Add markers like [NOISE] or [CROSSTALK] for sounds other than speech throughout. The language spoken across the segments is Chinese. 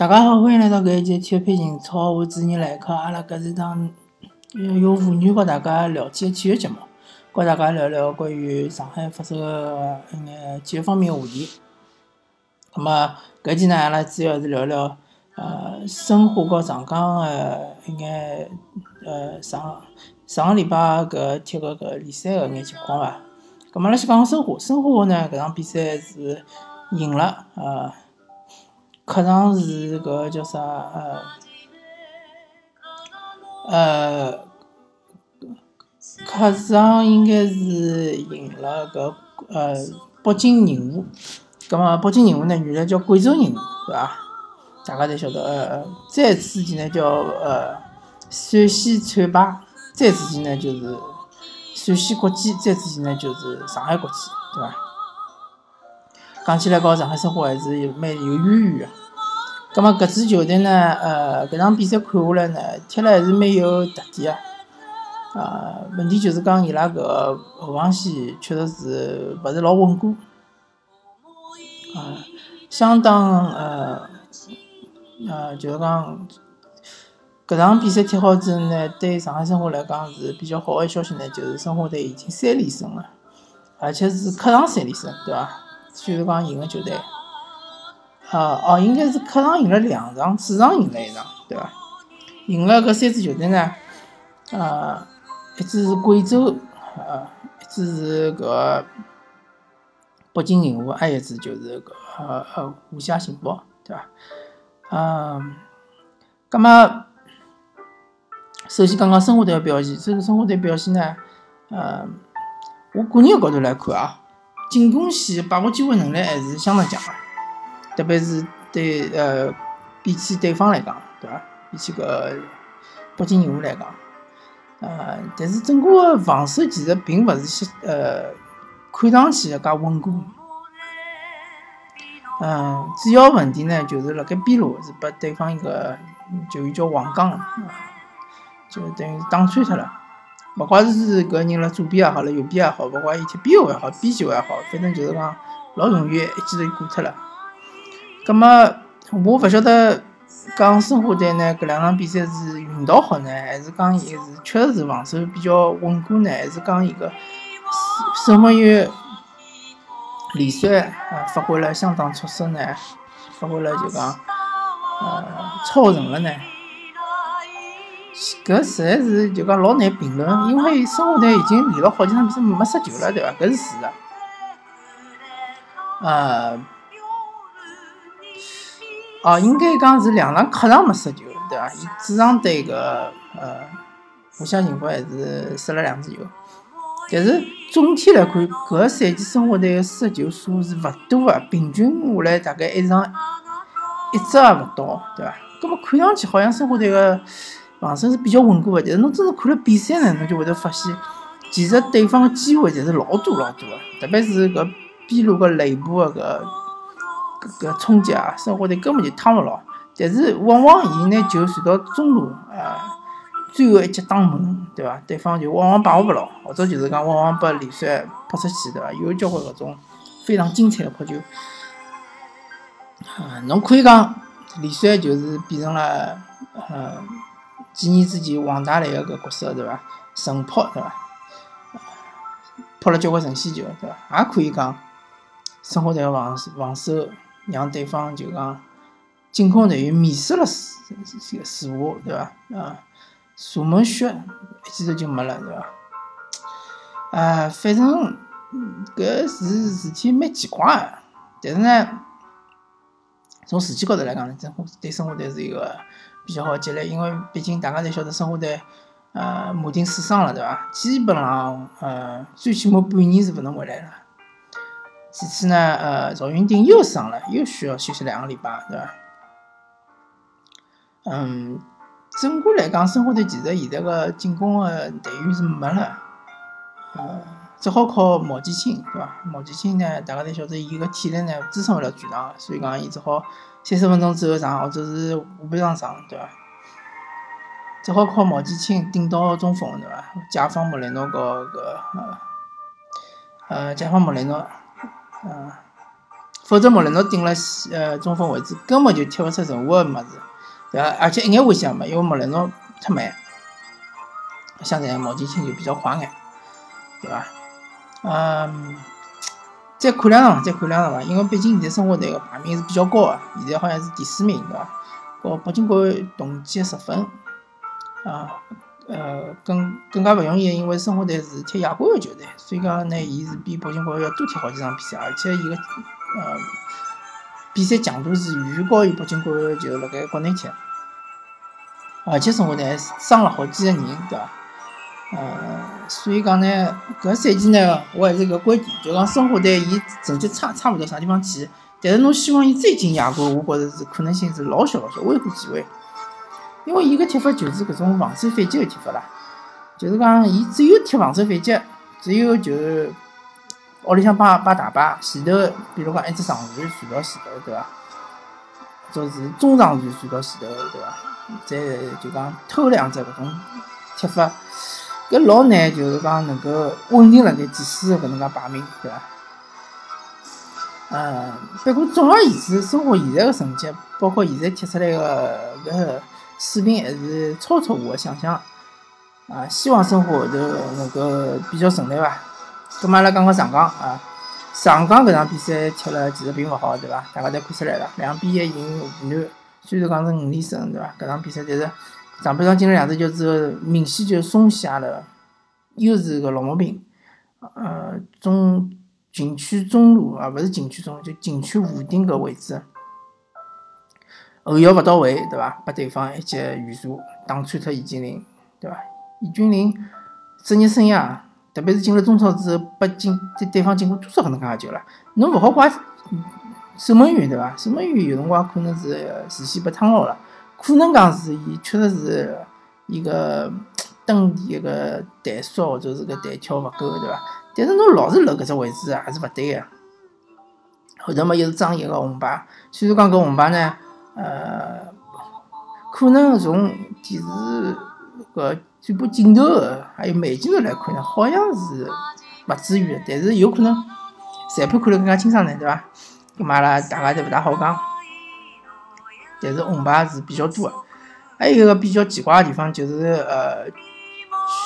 大家好，欢迎来到搿一期体育配情操，我主持人来客。阿拉搿是档用妇女和大家聊天的体育节目，和大家聊聊关于上海发生的一眼体育方面的话题。那么搿期呢，阿拉主要是聊聊呃申花和上港的一眼呃上上个礼拜搿踢个搿联赛的一眼情况伐。咁么阿拉先讲讲申花，申花呢搿场比赛是赢了，呃。客场是搿叫啥？呃，呃，客场应该是赢了搿呃北京人和。葛末北京人和呢，原来叫贵州人和，对伐？大家侪晓得。呃，再之前呢叫呃陕西浐灞，再之前呢就是陕西国际，再之前呢就是上海国际，对伐？讲起来，和上海申花还是蛮有渊源个。咁么搿支球队呢？呃，搿场比赛看下来呢，踢了还是蛮有特点个。啊，问题就是讲伊拉搿后防线确实是勿是老稳固。呃，相当呃呃，就是讲搿场比赛踢好之后呢，对上海申花来讲是比较好个消息呢，就是申花队已经三连胜了，而且是客场三连胜，对伐？就是讲赢个球队。啊哦，应该是客场赢了两场，主场赢了一场，对伐？赢了搿三支球队呢，呃，一支是贵州，呃，一支是搿北京人和，还有一支就是搿呃呃华夏幸福，对伐？嗯，葛末首先讲讲申花队的表现，这个申花队表现呢，呃，我个人个角度来看啊，进攻线把握机会能力还是相当强个。特别是对呃，比起对方来讲，对伐？比起个北京人和来讲，呃，但是整个防守其实并勿是些呃，看上去介稳固。嗯，主要问题呢，就是辣盖边路是拨对方一个球员叫王刚，就等于是打穿脱了。勿怪是搿人辣左边也好，辣右边也好，勿怪伊踢边后也好，边球也好，反正就是讲老容易一记头就过脱了。葛么，我勿晓得讲申花队呢，搿两场比赛是运道好呢，还是讲伊是确实是防守比较稳固呢，还是讲伊个守门员李帅啊发挥了相当出色呢？发挥了就讲呃超神了呢？搿实在是就讲老难评论，因为申花队已经连了好几场比赛没失球了，对伐？搿是事实。呃。哦，应该讲是两场客场没失球，对伐？伊主场对个呃我想幸福还是失了两次球，但是总体来看，搿赛季申花队个失球数是勿多个，平均下来大概一场一只也勿到，对伐？葛末看上去好像申花队个防守是比较稳固个，但是侬真正看了比赛呢，侬就会得发现，其实对方个机会侪是老多老多个，特别是搿边路个内部个搿。搿冲击啊，生活队根本就趟勿牢，但是往往伊拿球传到中路啊，最后一击打门，对伐？对方就往往把握勿牢，或者就是讲往往把李帅扑出去，对伐？有交关搿种非常精彩的扑球啊，侬可以讲李帅就是变成了呃几年之前王大雷个角色，对伐？神扑，对伐？扑了交关神仙球，对伐？也可以讲生活队个防防守。让对方就讲进攻队员迷失了视视无，对伐？啊，射门血一记头就没了，对伐？啊，反正搿是事体蛮奇怪个，但是呢，从士气高头来讲呢，申花对申花队是一个比较好激励，因为毕竟大家侪晓得申花队呃马丁受伤了，对伐？基本上呃最起码半年是勿能回来了。其次呢，呃，赵云霆又伤了，又需要休息两个礼拜，对伐？嗯，整个来讲，申花队其实现在个进攻的队员是没了，呃，只好靠毛继青，对伐？毛继青呢，大家侪晓得，伊个体力呢支撑勿了全场，所以讲伊只好三十分钟之后上，或者是下半场上，对伐？只好靠毛继青顶到中锋，对伐？解放莫雷诺和搿呃，呃，解放莫雷诺。嗯，否则莫雷诺顶了呃中锋位置，根本就踢勿出任何个物事，对伐？而且一眼危险也没，因为莫雷诺太慢，相对毛剑卿就比较快眼，对伐？嗯，再看两场，再看两场伐？因为毕竟现在申花队个排名是比较高个，现在好像是第四名，对伐？和北京国安同积十分，啊。呃，更更加勿容易，因为申花队是踢亚冠个球队，所以讲呢，伊是比北京国安要多踢好几场比赛，而且伊个呃比赛强度是远远高于北京国安就辣盖国内踢，而且申花队还伤了好几个人，对伐？呃，所以讲呢，搿赛季呢，我还是搿观点，就讲申花队伊成绩差差勿到啥地方去，但是侬希望伊再进亚冠，我觉着是可能性是老小老小，微乎其微。因为伊个踢法就是搿种防守反击个踢法啦，就是讲伊只有踢防守反击，只有就屋里向摆摆大巴，前头比如讲一只长传传到前头，对伐？或者是中长传传到前头，对伐？再就讲偷两只搿种踢法，搿老难，就是讲能够稳定辣盖前四搿能介排名，对伐？嗯，不过总而言之，生活现在个成绩，包括现在踢出来个搿。水平还是超出我的想象，啊，希望生活后头能够比较顺利吧。咁么阿拉讲讲上港啊，上港搿场比赛踢了其实并勿好，对伐？大家侪看出来了，两比一赢湖南，虽然讲是五连胜，对伐？搿场比赛但是上半场进了两只球之后，明显就松懈了，又是个老毛病，呃，中禁区中路啊，勿是禁区中路，就禁区弧顶搿位置。后腰勿到位，对伐？拨对方一记远射，打穿脱易建联，对伐？易建联职业生涯，特别是进了中超之后，拨进对对方进过多少搿能介个球了？侬勿好怪守门员，对伐？守门员有辰光可能是视线被烫牢了，可能讲是伊确实是伊个 [TSK] 蹬地一个弹速或者是个弹跳勿够，对伐？但是侬老是留搿只位置还是勿对个。后头嘛又是张掖个红牌，虽然讲搿红牌呢。呃，可能从电视搿转播镜头还有慢镜头来看呢，好像是勿至于，但是有可能裁判看得更加清爽呢，对伐？搿嘛拉大家侪勿大好讲。但是红牌是比较多的，还有一个比较奇怪的地方就是，呃，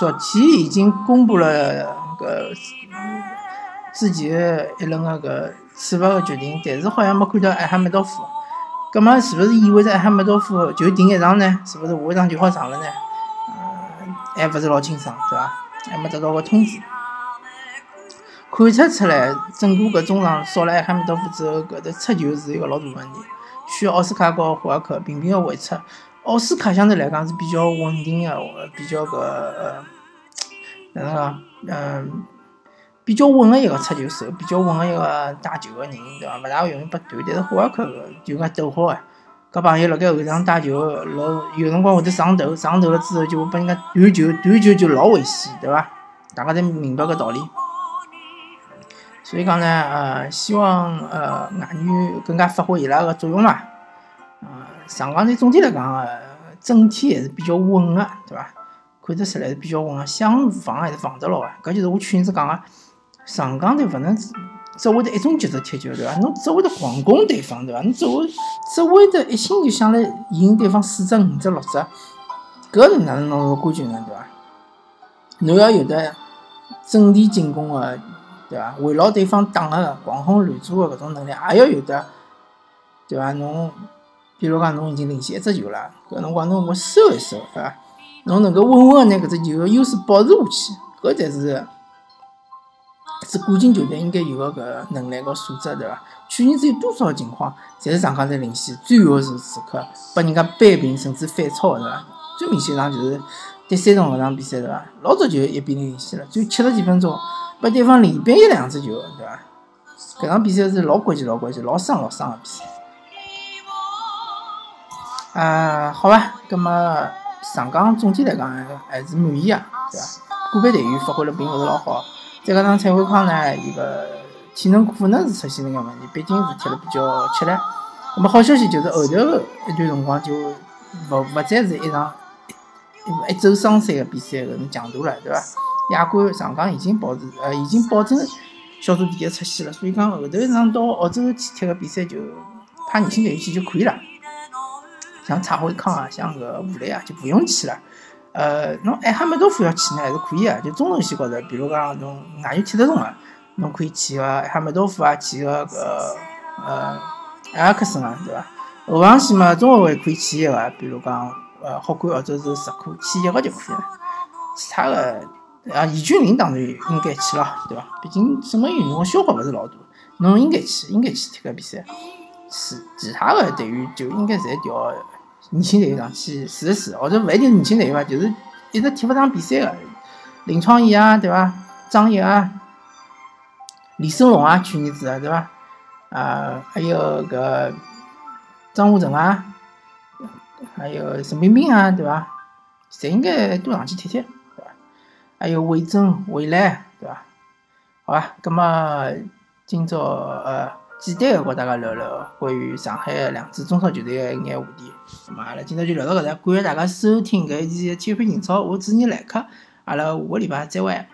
昨天已经公布了搿之前一轮个搿处罚个决定，但是好像没看到艾哈迈多夫。葛末是勿是意味着艾哈迈多夫就停一场呢？是勿是下一场就好上了呢？呃，还勿是老清爽，对伐？还没得到个通知。看出出来，整个搿中场少了埃哈迈多夫之后，搿搭出球是一个老大问题，需要奥斯卡和霍尔克频频个回撤。奥斯卡相对来讲是比较稳定个，比较搿呃，哪能讲？嗯。比较稳个一个出球手，比较稳个一个带球个人，对伐？勿大容易被断。但是霍尔克就讲逗号哎，搿朋友辣盖后场带球，老有辰光会得上头，上头了之后就会拨人家断球，断球就老危险，对伐？大家侪明白搿道理。所以讲呢，呃，希望呃外援更加发挥伊拉个作用嘛。呃，上港队总体来讲啊，整体还是比较稳个，对伐？看得出来是比较稳个，想防还是防得牢个。搿就是我去年子讲个。上港队勿能只会得一种节奏踢球，对伐？侬只会得狂攻对方，对伐？侬只会只会得一心就想来赢对方四只、五只、六只，搿是哪能弄个冠军呢？对伐？侬要有的阵地进攻个，对伐？围绕对方打个狂轰乱炸个搿种能力，也要有的，对伐？侬比如讲侬已经领先一只球了，搿辰光侬我收一收，对伐？侬能够稳稳个拿搿只球个优势保持下去，搿才是。是冠军球队应该有个搿能力和素质，对伐？去年子有多少情况，侪是上港在领先，最后是时刻把人家扳平甚至反超，对伐？最明显一场就是第三场搿场比赛，对伐？老早就一比零领先了，就七十几分钟把对方连扳一两只球，对伐？搿场比赛是老关键、老关键、老伤、老伤个比赛。啊，好吧，葛么上港总体来讲还是满意啊，对伐？个别队员发挥了并勿是老好。再加上蔡慧康呢，伊个体能可能是出现了眼问题，毕竟是踢了比较吃力。那么好消息就是后头一段辰光就勿勿再是一场一一周双赛个比赛搿种强度了，对伐？亚冠上港已经保持呃已经保证小组第一出线了，所以讲后头一场到澳洲去踢个比赛就派年轻队员去就可以了。像蔡慧康啊，像个吴磊啊，就不用去了。呃，侬艾哈梅多夫要去呢，还是可以啊。就中程线高头，比如讲侬哪有踢得动个，侬可以去个哈梅多夫啊，去个个呃埃尔克森啊，对伐？后防线嘛，中后卫可以去一个，比如讲呃霍冠或者是石库，去一个就可以了。其他的啊，易俊林当然应该去了，对伐？毕竟什么运动消耗勿是老大，侬应该去，应该去踢个比赛。其其他的队员就应该侪调。年轻队员上去试一试，或者勿一定年轻队员伐，就是一直踢勿上比赛个林创益啊，对伐？张毅啊，李胜龙啊，去年子啊，对伐？啊，还有个张武成啊，还有陈冰冰啊，对伐？侪应该多上去踢踢，对伐？还有魏征、魏澜，对伐？好吧，葛么今朝呃。简单的和大家聊聊关于上海两支中超球队的一眼话题。那么阿拉今朝就聊到搿搭，感谢大家收听搿一期体育频英超，我主持人来客，阿拉下个礼拜再会。